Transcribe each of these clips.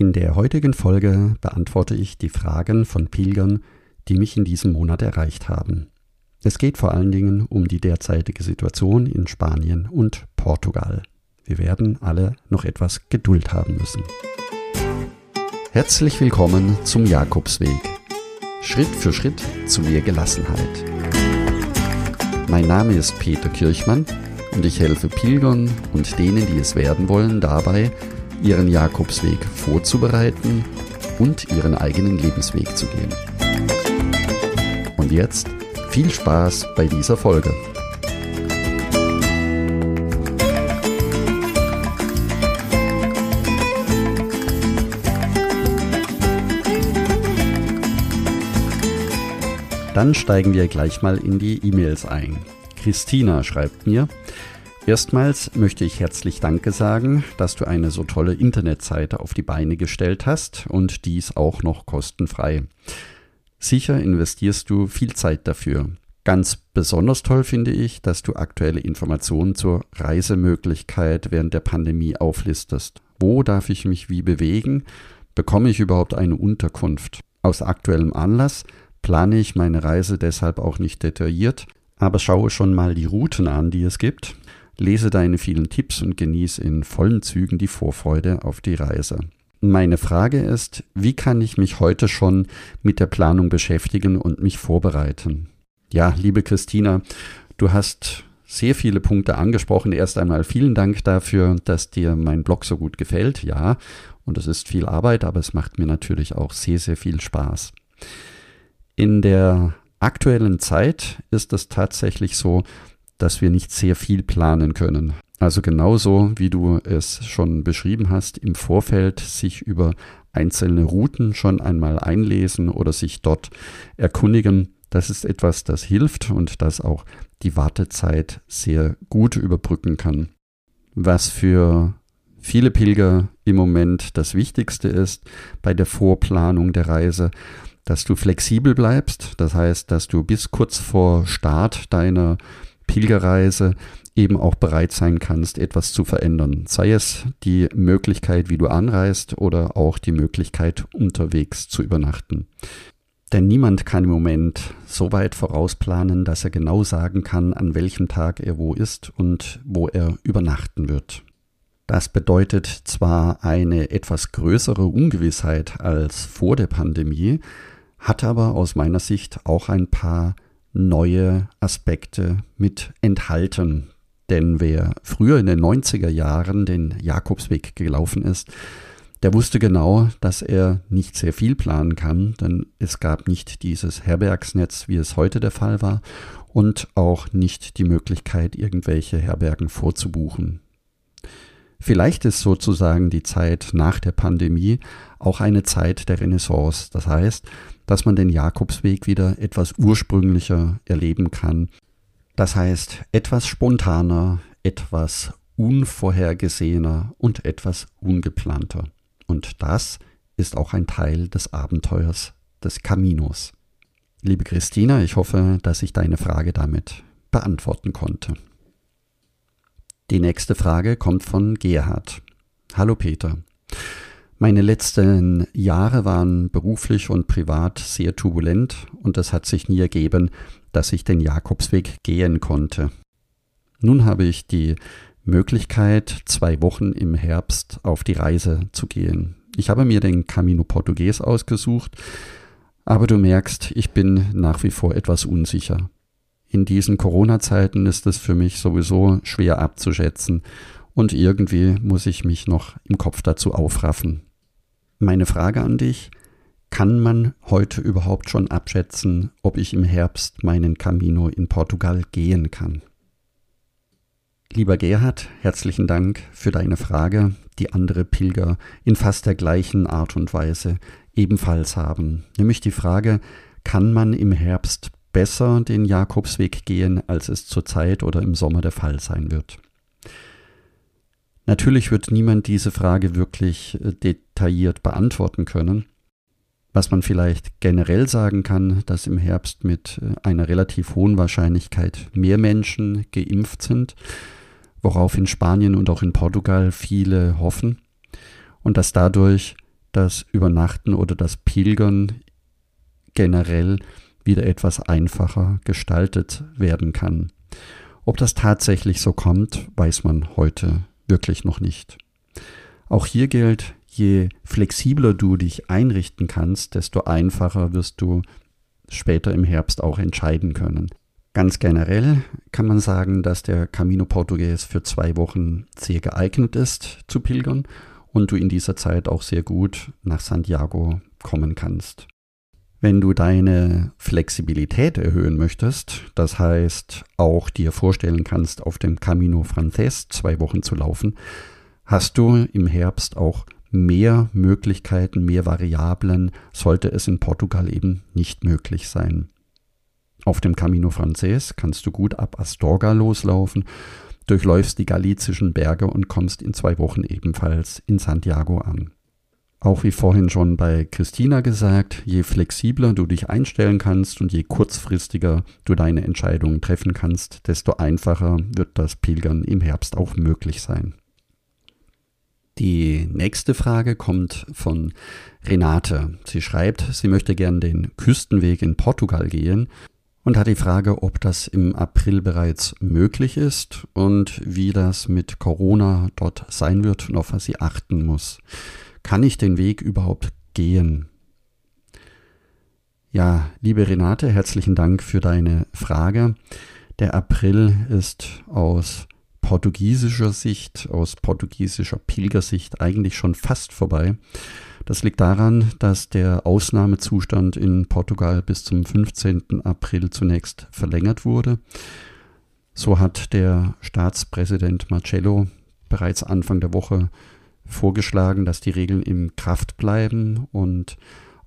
In der heutigen Folge beantworte ich die Fragen von Pilgern, die mich in diesem Monat erreicht haben. Es geht vor allen Dingen um die derzeitige Situation in Spanien und Portugal. Wir werden alle noch etwas Geduld haben müssen. Herzlich willkommen zum Jakobsweg. Schritt für Schritt zu mehr Gelassenheit. Mein Name ist Peter Kirchmann und ich helfe Pilgern und denen, die es werden wollen, dabei, ihren Jakobsweg vorzubereiten und ihren eigenen Lebensweg zu gehen. Und jetzt viel Spaß bei dieser Folge. Dann steigen wir gleich mal in die E-Mails ein. Christina schreibt mir, Erstmals möchte ich herzlich Danke sagen, dass du eine so tolle Internetseite auf die Beine gestellt hast und dies auch noch kostenfrei. Sicher investierst du viel Zeit dafür. Ganz besonders toll finde ich, dass du aktuelle Informationen zur Reisemöglichkeit während der Pandemie auflistest. Wo darf ich mich wie bewegen? Bekomme ich überhaupt eine Unterkunft? Aus aktuellem Anlass plane ich meine Reise deshalb auch nicht detailliert, aber schaue schon mal die Routen an, die es gibt lese deine vielen Tipps und genieße in vollen Zügen die Vorfreude auf die Reise. Meine Frage ist, wie kann ich mich heute schon mit der Planung beschäftigen und mich vorbereiten? Ja, liebe Christina, du hast sehr viele Punkte angesprochen. Erst einmal vielen Dank dafür, dass dir mein Blog so gut gefällt. Ja, und es ist viel Arbeit, aber es macht mir natürlich auch sehr, sehr viel Spaß. In der aktuellen Zeit ist es tatsächlich so, dass wir nicht sehr viel planen können. Also genauso wie du es schon beschrieben hast, im Vorfeld sich über einzelne Routen schon einmal einlesen oder sich dort erkundigen, das ist etwas, das hilft und das auch die Wartezeit sehr gut überbrücken kann. Was für viele Pilger im Moment das Wichtigste ist bei der Vorplanung der Reise, dass du flexibel bleibst, das heißt, dass du bis kurz vor Start deiner Pilgerreise eben auch bereit sein kannst, etwas zu verändern. Sei es die Möglichkeit, wie du anreist oder auch die Möglichkeit, unterwegs zu übernachten. Denn niemand kann im Moment so weit vorausplanen, dass er genau sagen kann, an welchem Tag er wo ist und wo er übernachten wird. Das bedeutet zwar eine etwas größere Ungewissheit als vor der Pandemie, hat aber aus meiner Sicht auch ein paar neue Aspekte mit enthalten. Denn wer früher in den 90er Jahren den Jakobsweg gelaufen ist, der wusste genau, dass er nicht sehr viel planen kann, denn es gab nicht dieses Herbergsnetz, wie es heute der Fall war, und auch nicht die Möglichkeit, irgendwelche Herbergen vorzubuchen. Vielleicht ist sozusagen die Zeit nach der Pandemie auch eine Zeit der Renaissance. Das heißt, dass man den Jakobsweg wieder etwas ursprünglicher erleben kann. Das heißt, etwas spontaner, etwas unvorhergesehener und etwas ungeplanter. Und das ist auch ein Teil des Abenteuers des Caminos. Liebe Christina, ich hoffe, dass ich deine Frage damit beantworten konnte. Die nächste Frage kommt von Gerhard. Hallo Peter. Meine letzten Jahre waren beruflich und privat sehr turbulent und es hat sich nie ergeben, dass ich den Jakobsweg gehen konnte. Nun habe ich die Möglichkeit, zwei Wochen im Herbst auf die Reise zu gehen. Ich habe mir den Camino Portugues ausgesucht, aber du merkst, ich bin nach wie vor etwas unsicher. In diesen Corona-Zeiten ist es für mich sowieso schwer abzuschätzen und irgendwie muss ich mich noch im Kopf dazu aufraffen. Meine Frage an dich, kann man heute überhaupt schon abschätzen, ob ich im Herbst meinen Camino in Portugal gehen kann? Lieber Gerhard, herzlichen Dank für deine Frage, die andere Pilger in fast der gleichen Art und Weise ebenfalls haben. Nämlich die Frage, kann man im Herbst besser den Jakobsweg gehen, als es zurzeit oder im Sommer der Fall sein wird? Natürlich wird niemand diese Frage wirklich äh, detailliert beantworten können. Was man vielleicht generell sagen kann, dass im Herbst mit äh, einer relativ hohen Wahrscheinlichkeit mehr Menschen geimpft sind, worauf in Spanien und auch in Portugal viele hoffen, und dass dadurch das Übernachten oder das Pilgern generell wieder etwas einfacher gestaltet werden kann. Ob das tatsächlich so kommt, weiß man heute wirklich noch nicht. Auch hier gilt, je flexibler du dich einrichten kannst, desto einfacher wirst du später im Herbst auch entscheiden können. Ganz generell kann man sagen, dass der Camino Portugues für zwei Wochen sehr geeignet ist zu pilgern und du in dieser Zeit auch sehr gut nach Santiago kommen kannst. Wenn du deine Flexibilität erhöhen möchtest, das heißt auch dir vorstellen kannst, auf dem Camino Frances zwei Wochen zu laufen, hast du im Herbst auch mehr Möglichkeiten, mehr Variablen, sollte es in Portugal eben nicht möglich sein. Auf dem Camino Frances kannst du gut ab Astorga loslaufen, durchläufst die galizischen Berge und kommst in zwei Wochen ebenfalls in Santiago an. Auch wie vorhin schon bei Christina gesagt, je flexibler du dich einstellen kannst und je kurzfristiger du deine Entscheidungen treffen kannst, desto einfacher wird das Pilgern im Herbst auch möglich sein. Die nächste Frage kommt von Renate. Sie schreibt, sie möchte gern den Küstenweg in Portugal gehen und hat die Frage, ob das im April bereits möglich ist und wie das mit Corona dort sein wird und auf was sie achten muss. Kann ich den Weg überhaupt gehen? Ja, liebe Renate, herzlichen Dank für deine Frage. Der April ist aus portugiesischer Sicht, aus portugiesischer Pilgersicht eigentlich schon fast vorbei. Das liegt daran, dass der Ausnahmezustand in Portugal bis zum 15. April zunächst verlängert wurde. So hat der Staatspräsident Marcello bereits Anfang der Woche vorgeschlagen, dass die Regeln in Kraft bleiben und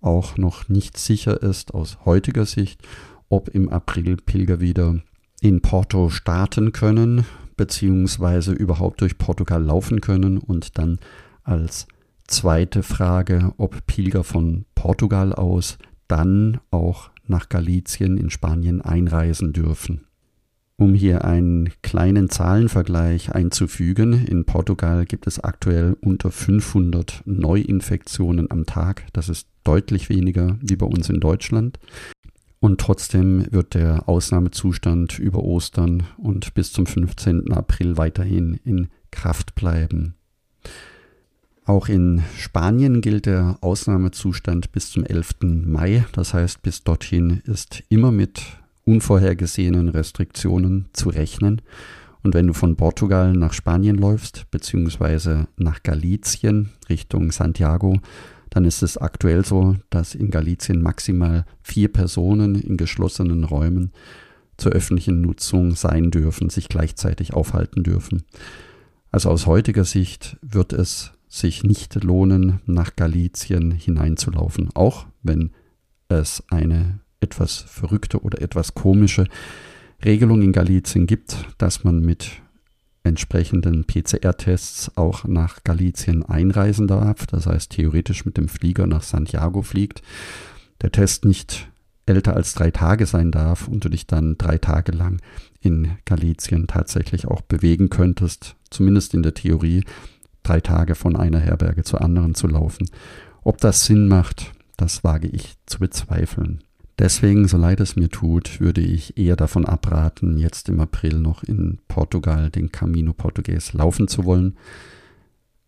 auch noch nicht sicher ist aus heutiger Sicht, ob im April Pilger wieder in Porto starten können, beziehungsweise überhaupt durch Portugal laufen können und dann als zweite Frage, ob Pilger von Portugal aus dann auch nach Galicien in Spanien einreisen dürfen. Um hier einen kleinen Zahlenvergleich einzufügen, in Portugal gibt es aktuell unter 500 Neuinfektionen am Tag. Das ist deutlich weniger wie bei uns in Deutschland. Und trotzdem wird der Ausnahmezustand über Ostern und bis zum 15. April weiterhin in Kraft bleiben. Auch in Spanien gilt der Ausnahmezustand bis zum 11. Mai. Das heißt, bis dorthin ist immer mit unvorhergesehenen Restriktionen zu rechnen. Und wenn du von Portugal nach Spanien läufst, beziehungsweise nach Galicien Richtung Santiago, dann ist es aktuell so, dass in Galicien maximal vier Personen in geschlossenen Räumen zur öffentlichen Nutzung sein dürfen, sich gleichzeitig aufhalten dürfen. Also aus heutiger Sicht wird es sich nicht lohnen, nach Galicien hineinzulaufen, auch wenn es eine etwas verrückte oder etwas komische Regelung in Galizien gibt, dass man mit entsprechenden PCR-Tests auch nach Galizien einreisen darf. Das heißt, theoretisch mit dem Flieger nach Santiago fliegt. Der Test nicht älter als drei Tage sein darf und du dich dann drei Tage lang in Galizien tatsächlich auch bewegen könntest, zumindest in der Theorie, drei Tage von einer Herberge zur anderen zu laufen. Ob das Sinn macht, das wage ich zu bezweifeln. Deswegen, so leid es mir tut, würde ich eher davon abraten, jetzt im April noch in Portugal den Camino Portugues laufen zu wollen.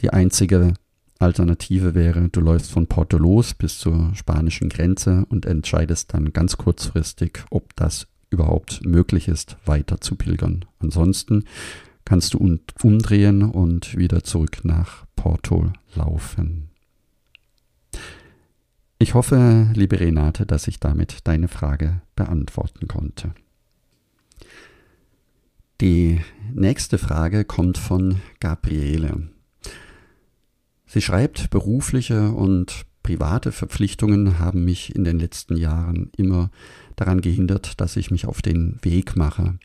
Die einzige Alternative wäre, du läufst von Porto los bis zur spanischen Grenze und entscheidest dann ganz kurzfristig, ob das überhaupt möglich ist, weiter zu pilgern. Ansonsten kannst du umdrehen und wieder zurück nach Porto laufen. Ich hoffe, liebe Renate, dass ich damit deine Frage beantworten konnte. Die nächste Frage kommt von Gabriele. Sie schreibt, berufliche und private Verpflichtungen haben mich in den letzten Jahren immer daran gehindert, dass ich mich auf den Weg mache.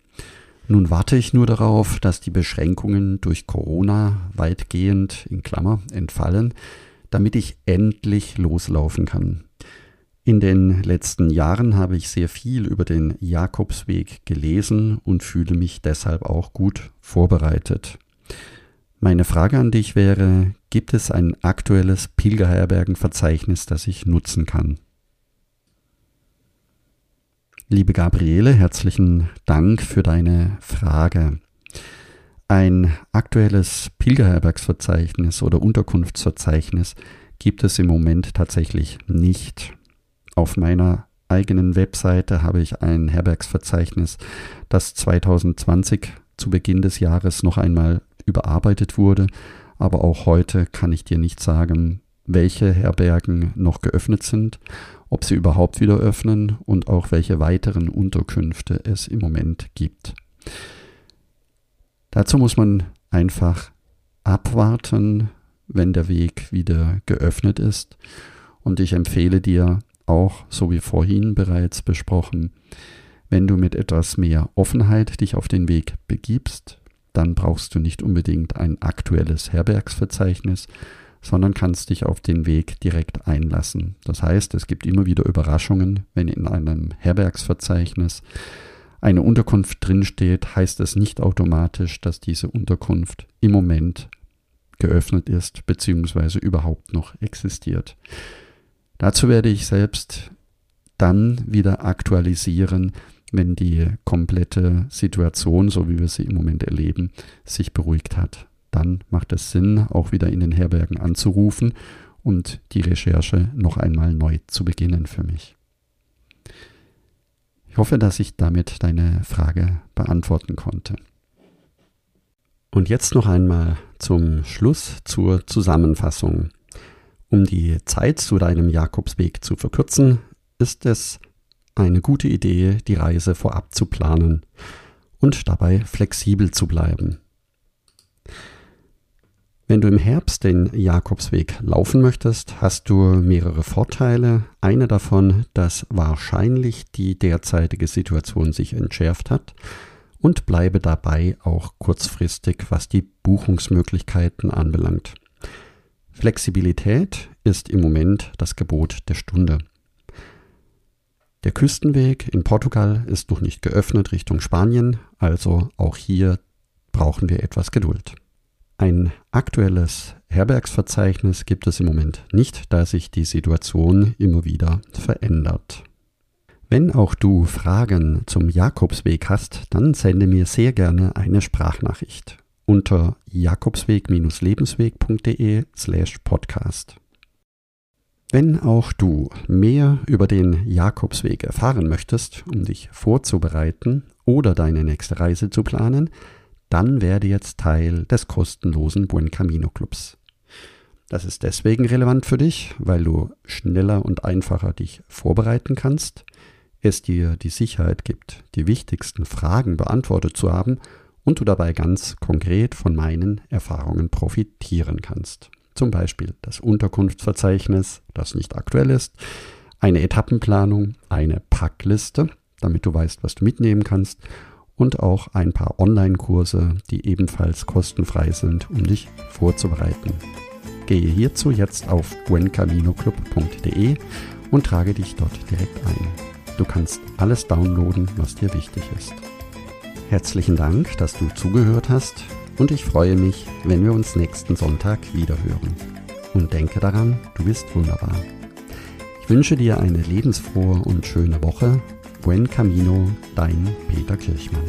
Nun warte ich nur darauf, dass die Beschränkungen durch Corona weitgehend in Klammer entfallen, damit ich endlich loslaufen kann. In den letzten Jahren habe ich sehr viel über den Jakobsweg gelesen und fühle mich deshalb auch gut vorbereitet. Meine Frage an dich wäre, gibt es ein aktuelles Pilgerherbergenverzeichnis, das ich nutzen kann. Liebe Gabriele, herzlichen Dank für deine Frage. Ein aktuelles Pilgerherbergsverzeichnis oder Unterkunftsverzeichnis gibt es im Moment tatsächlich nicht. Auf meiner eigenen Webseite habe ich ein Herbergsverzeichnis, das 2020 zu Beginn des Jahres noch einmal überarbeitet wurde, aber auch heute kann ich dir nicht sagen, welche Herbergen noch geöffnet sind, ob sie überhaupt wieder öffnen und auch welche weiteren Unterkünfte es im Moment gibt. Dazu muss man einfach abwarten, wenn der Weg wieder geöffnet ist. Und ich empfehle dir auch, so wie vorhin bereits besprochen, wenn du mit etwas mehr Offenheit dich auf den Weg begibst, dann brauchst du nicht unbedingt ein aktuelles Herbergsverzeichnis, sondern kannst dich auf den Weg direkt einlassen. Das heißt, es gibt immer wieder Überraschungen, wenn in einem Herbergsverzeichnis eine Unterkunft drinsteht, heißt es nicht automatisch, dass diese Unterkunft im Moment geöffnet ist bzw. überhaupt noch existiert. Dazu werde ich selbst dann wieder aktualisieren, wenn die komplette Situation, so wie wir sie im Moment erleben, sich beruhigt hat. Dann macht es Sinn, auch wieder in den Herbergen anzurufen und die Recherche noch einmal neu zu beginnen für mich. Ich hoffe, dass ich damit deine Frage beantworten konnte. Und jetzt noch einmal zum Schluss zur Zusammenfassung. Um die Zeit zu deinem Jakobsweg zu verkürzen, ist es eine gute Idee, die Reise vorab zu planen und dabei flexibel zu bleiben. Wenn du im Herbst den Jakobsweg laufen möchtest, hast du mehrere Vorteile. Einer davon, dass wahrscheinlich die derzeitige Situation sich entschärft hat und bleibe dabei auch kurzfristig, was die Buchungsmöglichkeiten anbelangt. Flexibilität ist im Moment das Gebot der Stunde. Der Küstenweg in Portugal ist noch nicht geöffnet Richtung Spanien, also auch hier brauchen wir etwas Geduld. Ein aktuelles Herbergsverzeichnis gibt es im Moment nicht, da sich die Situation immer wieder verändert. Wenn auch du Fragen zum Jakobsweg hast, dann sende mir sehr gerne eine Sprachnachricht unter jakobsweg-lebensweg.de slash podcast. Wenn auch du mehr über den Jakobsweg erfahren möchtest, um dich vorzubereiten oder deine nächste Reise zu planen, dann werde jetzt Teil des kostenlosen Buen Camino Clubs. Das ist deswegen relevant für dich, weil du schneller und einfacher dich vorbereiten kannst, es dir die Sicherheit gibt, die wichtigsten Fragen beantwortet zu haben und du dabei ganz konkret von meinen Erfahrungen profitieren kannst. Zum Beispiel das Unterkunftsverzeichnis, das nicht aktuell ist, eine Etappenplanung, eine Packliste, damit du weißt, was du mitnehmen kannst und auch ein paar Online-Kurse, die ebenfalls kostenfrei sind, um dich vorzubereiten. Gehe hierzu jetzt auf buencaminoclub.de und trage dich dort direkt ein. Du kannst alles downloaden, was dir wichtig ist. Herzlichen Dank, dass du zugehört hast und ich freue mich, wenn wir uns nächsten Sonntag wiederhören. Und denke daran, du bist wunderbar. Ich wünsche dir eine lebensfrohe und schöne Woche. Buen Camino, dein Peter Kirchmann.